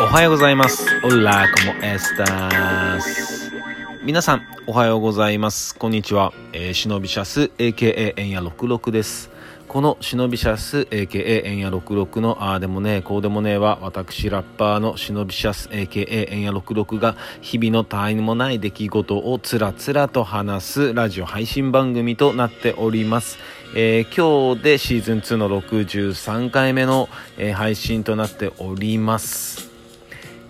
おはようございます。オラコモエスタス。皆さん、おはようございます。こんにちは。えー、シノビシャス、AKA エンヤ66です。このシノビシャス、AKA エンヤ66のああでもねえこうでもねえは、私ラッパーのシノビシャス、AKA エンヤ66が日々の他愛もない出来事をつらつらと話すラジオ配信番組となっております。えー、今日でシーズン2の63回目の、えー、配信となっております。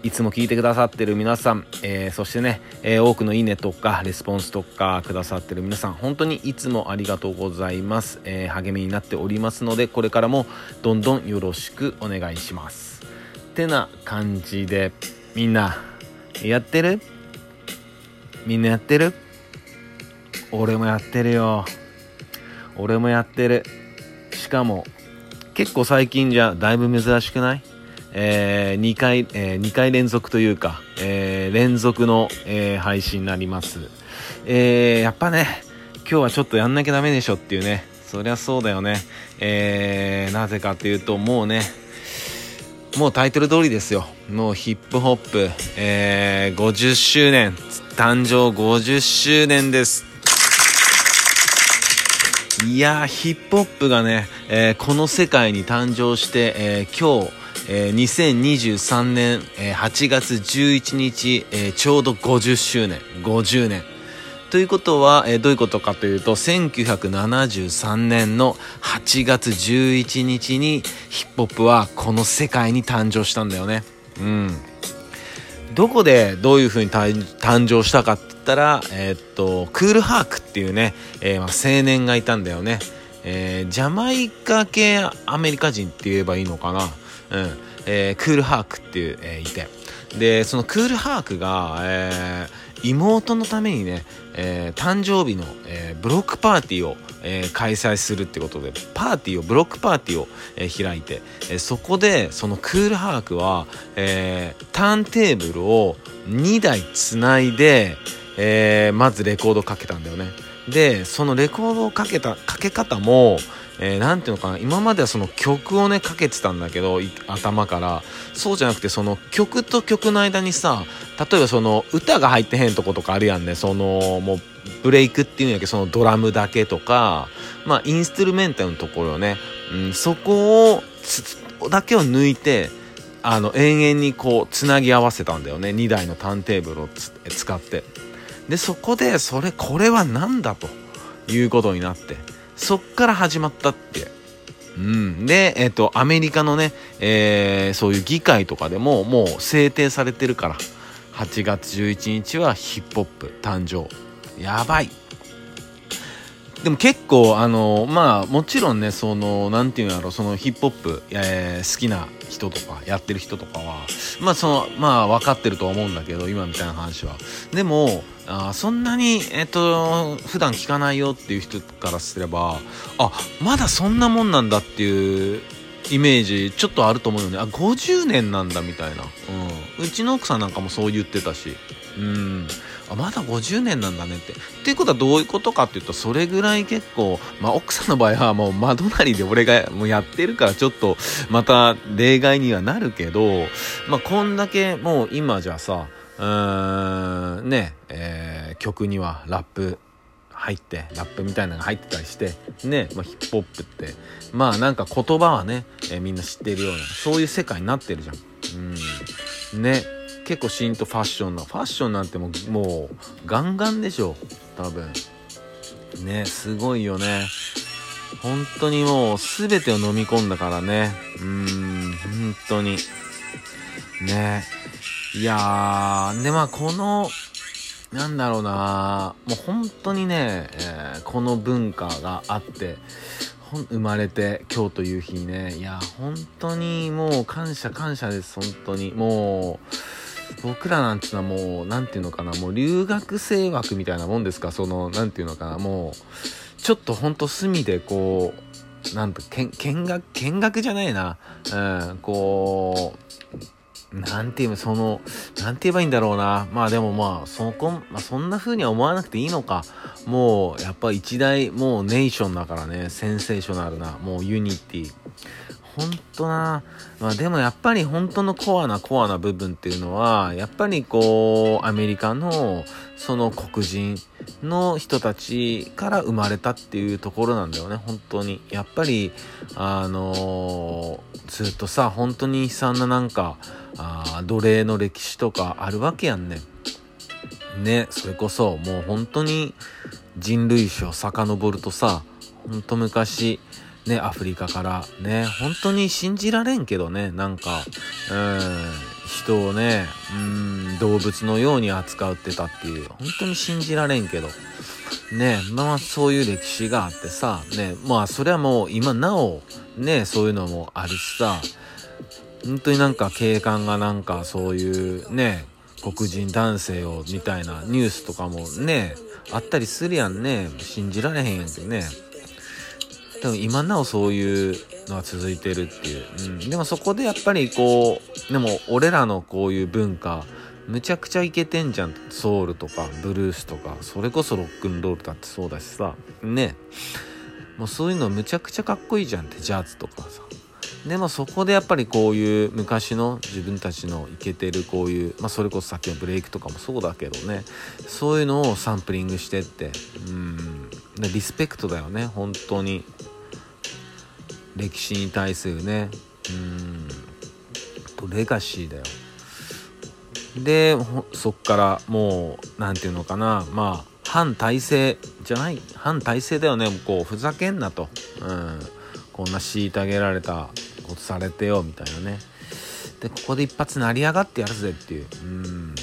いつも聞いてくださってる皆さん、えー、そしてね、えー、多くのいいねとかレスポンスとかくださってる皆さん本当にいつもありがとうございます、えー、励みになっておりますのでこれからもどんどんよろしくお願いします。てな感じでみんなやってる？みんなやってる？俺もやってるよ。俺もやってる。しかも結構最近じゃだいぶ珍しくない？えー、2回、えー、2回連続というか、えー、連続の、えー、配信になります。えー、やっぱね、今日はちょっとやんなきゃダメでしょっていうね、そりゃそうだよね。えー、なぜかというと、もうね、もうタイトル通りですよ。もうヒップホップ、えー、50周年、誕生50周年です。いやー、ヒップホップがね、えー、この世界に誕生して、えー、今日、えー、2023年、えー、8月11日、えー、ちょうど50周年、50年。ということは、えー、どういうことかというと、1973年の8月11日にヒップホップはこの世界に誕生したんだよね。うん。どこでどういう風に誕生したかって言ったら、えー、っと、クールハークっていうね、えー、まあ、青年がいたんだよね。えー、ジャマイカ系アメリカ人って言えばいいのかな。うん。えー、クールハークっていう、えー、いて。でそのクールハークが、えー、妹のためにね、えー、誕生日の、えー、ブロックパーティーを、えー、開催するってことでパーティーをブロックパーティーを、えー、開いて、えー、そこでそのクールハークは、えー、ターンテーブルを2台つないで、えー、まずレコードかけたんだよね。でそのレコードをかけたかけ方もえー、ていうのかな今まではその曲をねかけてたんだけど頭から。そうじゃなくてその曲と曲の間にさ例えばその歌が入ってへんとことかあるやんね。そのもうブレイクっていうんやけどそのドラムだけとかまあインストゥルメンタルのところをね、うん、そこをだけを抜いてあの延々にこうつなぎ合わせたんだよね。2台のターンテーブルを使って。でそこでそれこれは何だということになって。そっから始まったって。うん、で、えっ、ー、と、アメリカのね、えー、そういう議会とかでももう制定されてるから、8月11日はヒップホップ誕生。やばい。でも結構、あの、まあ、もちろんね、その、なんていうんやろ、そのヒップホップ、えー、好きな人とか、やってる人とかは、まあ、その、まあ、分かってるとは思うんだけど、今みたいな話は。でも、あそんなに、えっ、と、普段聞かないよっていう人からすれば、あ、まだそんなもんなんだっていうイメージ、ちょっとあると思うよね。あ、50年なんだみたいな。うん。うちの奥さんなんかもそう言ってたし。うん。あ、まだ50年なんだねって。っていうことはどういうことかっていうと、それぐらい結構、まあ奥さんの場合はもう窓なりで俺がもうやってるからちょっとまた例外にはなるけど、まあこんだけもう今じゃさ、うーんね、えー、曲にはラップ入ってラップみたいなのが入ってたりしてね、まあ、ヒップホップってまあなんか言葉はね、えー、みんな知ってるようなそういう世界になってるじゃん。うんね結構シーンとファッションなファッションなんてもうもうガンガンでしょ。多分。ねすごいよね。本当にもう全てを飲み込んだからね。うん本当に。ね。いやー、で、まあ、この、なんだろうなもう本当にね、えー、この文化があって、生まれて今日という日にね、いや、本当にもう感謝感謝です、本当に。もう、僕らなんていうのはもう、なんていうのかな、もう留学生枠みたいなもんですか、その、なんていうのかな、もう、ちょっとほんと隅でこう、なんと、見学、見学じゃないな、うん、こう、なんて言うその、なんて言えばいいんだろうな。まあでもまあ、そこ、まあそんな風には思わなくていいのか。もう、やっぱ一大、もう nation だからね、センセーショナルな、もう unity。ほんとな。まあでもやっぱり本当のコアなコアな部分っていうのは、やっぱりこう、アメリカのその黒人の人たちから生まれたっていうところなんだよね、本当に。やっぱり、あのー、ずっとさ、本当に悲惨ななんか、あ奴隷の歴史とかあるわけやんね。ね、それこそもう本当に人類史を遡るとさ、ほんと昔、ね、アフリカから。ね、本当に信じられんけどね、なんか、うん、人をね、うん、動物のように扱ってたっていう、本当に信じられんけど、ね、まあそういう歴史があってさ、ね、まあそれはもう今なお、ね、そういうのもあるしさ、本当になんか警官がなんかそういうね、黒人男性をみたいなニュースとかもね、あったりするやんね。信じられへんやんけね。でも今なおそういうのは続いてるっていう。うん。でもそこでやっぱりこう、でも俺らのこういう文化、むちゃくちゃイケてんじゃん。ソウルとか、ブルースとか、それこそロックンロールだってそうだしさ。ね。もうそういうのむちゃくちゃかっこいいじゃんって、ジャズとかさ。でもそこでやっぱりこういう昔の自分たちのイケてるこういう、まあ、それこそさっきのブレイクとかもそうだけどねそういうのをサンプリングしてってうんリスペクトだよね本当に歴史に対するね。うん。とレガシーだよ。でそっからもう何て言うのかな。まあ反体制じゃない？反体制だよね。こうふざけんなと。うん。こんな虐げられたことされてよみたいなね。でここで一発成り上がってやるぜっていう。うん。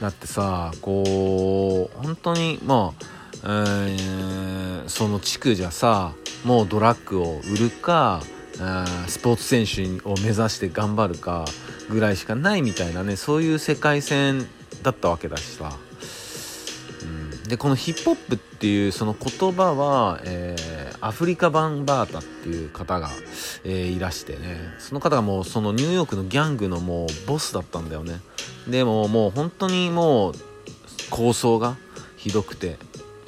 だってさこう本当にまあ、えー、その地区じゃさもうドラッグを売るかスポーツ選手を目指して頑張るかぐらいしかないみたいなねそういう世界線だったわけだしさ。うん。でこのヒップホップっていうその言葉は、えー、アフリカ・バンバータっていう方が、えー、いらしてね。その方がもうそのニューヨークのギャングのもうボスだったんだよね。でももう本当にもう構想がひどくて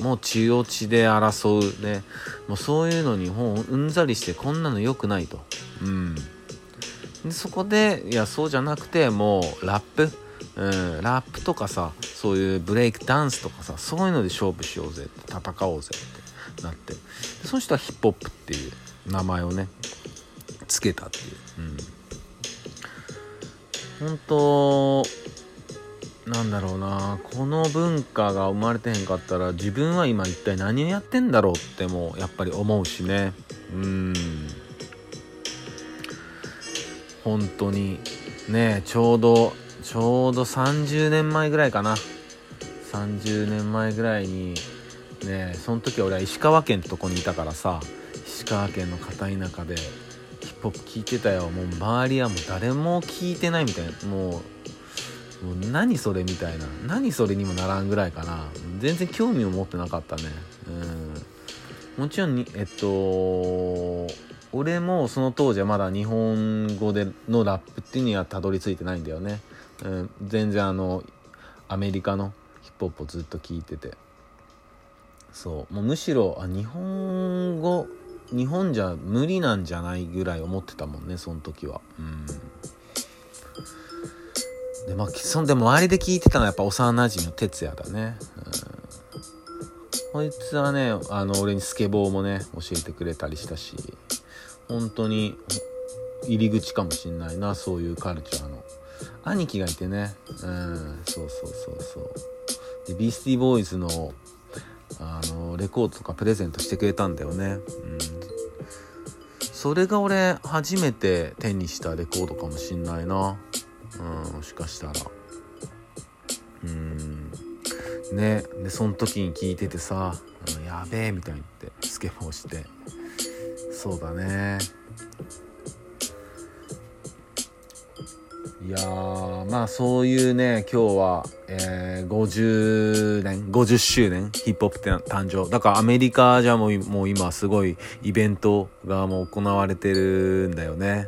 もう血を血で争うね。もうそういうのにもううんざりしてこんなの良くないと。うん。でそこでいやそうじゃなくてもうラップ。うん、ラップとかさそういうブレイクダンスとかさそういうので勝負しようぜって戦おうぜってなって。でその人はヒップホップっていう名前をねつけたっていう、うん、本当なんだろうな。この文化が生まれてへんかったら自分は今一体何をやってんだろうってもやっぱり思うしね。うん。本当に。ねちょうどちょうど30年前ぐらいかな。30年前ぐらいにねその時俺は石川県ってとこにいたからさ石川県の片田舎でヒップホップ聞いてたよ。もう周りはもう誰も聞いてないみたいな。もうもう何それみたいな。何それにもならんぐらいかな。全然興味を持ってなかったね。うん。もちろんにえっと俺もその当時はまだ日本語でのラップっていうにはたどり着いてないんだよね。うん、全然あのアメリカのヒップホップをずっと聞いてて。そう。もうむしろあ日本語日本じゃ無理なんじゃないぐらい思ってたもんねその時は。うん。でまあそんで周りで聞いてたのはやっぱ幼なじみの哲也だね。うん。こいつはねあの俺にスケボーもね教えてくれたりしたし本当に入り口かもしんないなそういうカルチャーの。兄貴がいてね。うんそうそうそうそう。でビースティーボーイズのあのレコードとかプレゼントしてくれたんだよね。うん。それが俺初めて手にしたレコードかもしんないな。うんもしかしたらうんねでその時に聞いててさ「やべえ」みたいに言ってスケボーしてそうだねいや、まあそういうね、今日は、えー、50年、50周年、ヒップホップ誕生。だからアメリカじゃもうもう今すごいイベントがもう行われてるんだよね。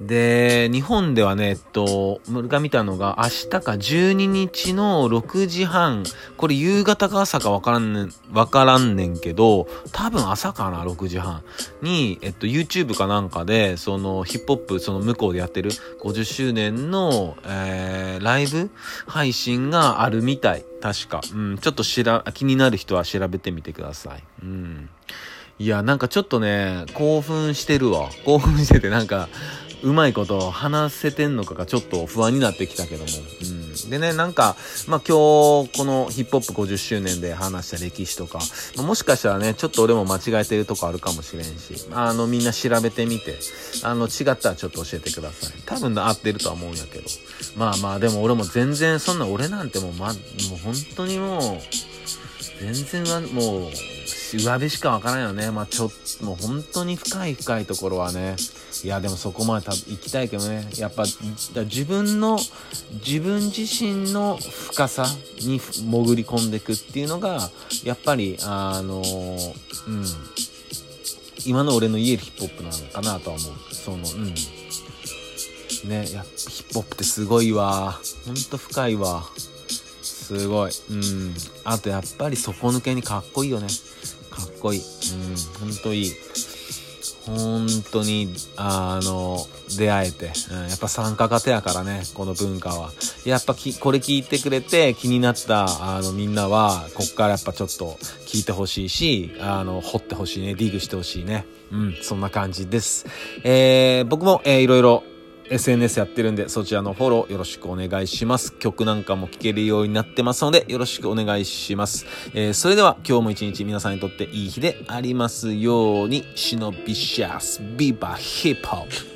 で、日本ではね、えっと、俺が見たのが、明日か12日の6時半、これ夕方か朝かわからんねん、わからんねんけど、多分朝かな、6時半に、えっと、YouTube かなんかで、その、ヒップホップ、その向こうでやってる50周年の、えー、ライブ配信があるみたい。確か。うん、ちょっとしら、気になる人は調べてみてください。うん。いや、なんかちょっとね、興奮してるわ。興奮してて、なんか、うまいこと話せてんのかがちょっと不安になってきたけども。うん。でね、なんか、まあ、今日、このヒップホップ50周年で話した歴史とか、もしかしたらね、ちょっと俺も間違えてるとこあるかもしれんし、あの、みんな調べてみて、あの、違ったらちょっと教えてください。多分合ってるとは思うんやけど。まあまあ、でも俺も全然、そんな俺なんてもう、ま、もう本当にもう、全然はもう、上辺しかわからんよね。まあちょっと、もう本当に深い深いところはね。いや、でもそこまで行きたいけどね。やっぱ、自分の、自分自身の深さに潜り込んでいくっていうのが、やっぱり、あの、うん。今の俺の言えるヒップホップなのかなとは思う。その、うん。ね、やヒップホップってすごいわ。ほんと深いわ。すごい。うん。あとやっぱり底抜けにかっこいいよね。かっこいい。うん。ほんといい。本当に、あの、出会えて、うん、やっぱ参加型やからね、この文化は。やっぱき、これ聞いてくれて気になった、あの、みんなは、こっからやっぱちょっと聞いてほしいし、あの、掘ってほしいね、ディグしてほしいね。うん、そんな感じです。えー、僕も、えー、いろいろ、SNS やってるんで、そちらのフォローよろしくお願いします。曲なんかも聴けるようになってますので、よろしくお願いします。えー、それでは今日も一日皆さんにとっていい日でありますように、シノビシャス、ビバヒップホップ。